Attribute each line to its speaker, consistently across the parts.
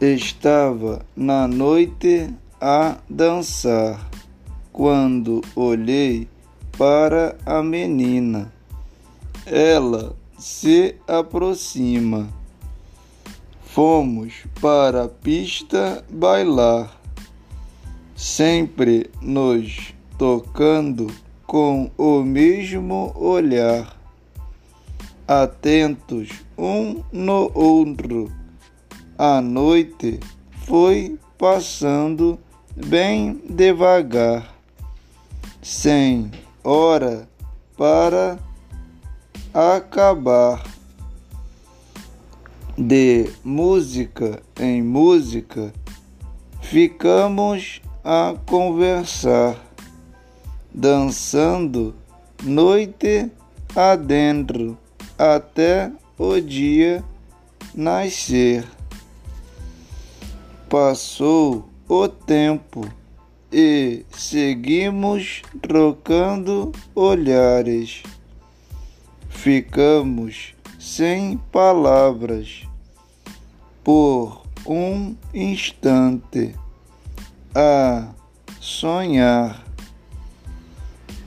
Speaker 1: Estava na noite a dançar quando olhei para a menina. Ela se aproxima. Fomos para a pista bailar, sempre nos tocando com o mesmo olhar, atentos um no outro. A noite foi passando bem devagar, sem hora para acabar. De música em música, ficamos a conversar, dançando noite adentro até o dia nascer. Passou o tempo e seguimos trocando olhares. Ficamos sem palavras por um instante a sonhar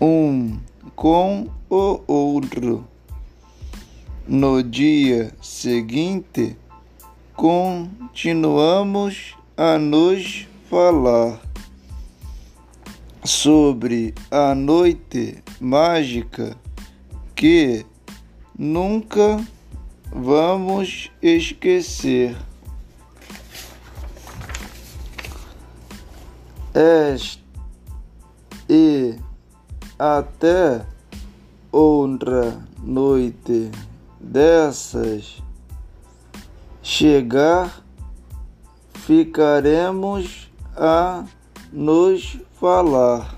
Speaker 1: um com o outro. No dia seguinte, continuamos a nos falar sobre a noite mágica que nunca vamos esquecer. Este e até outra noite dessas chegar, ficaremos a nos falar.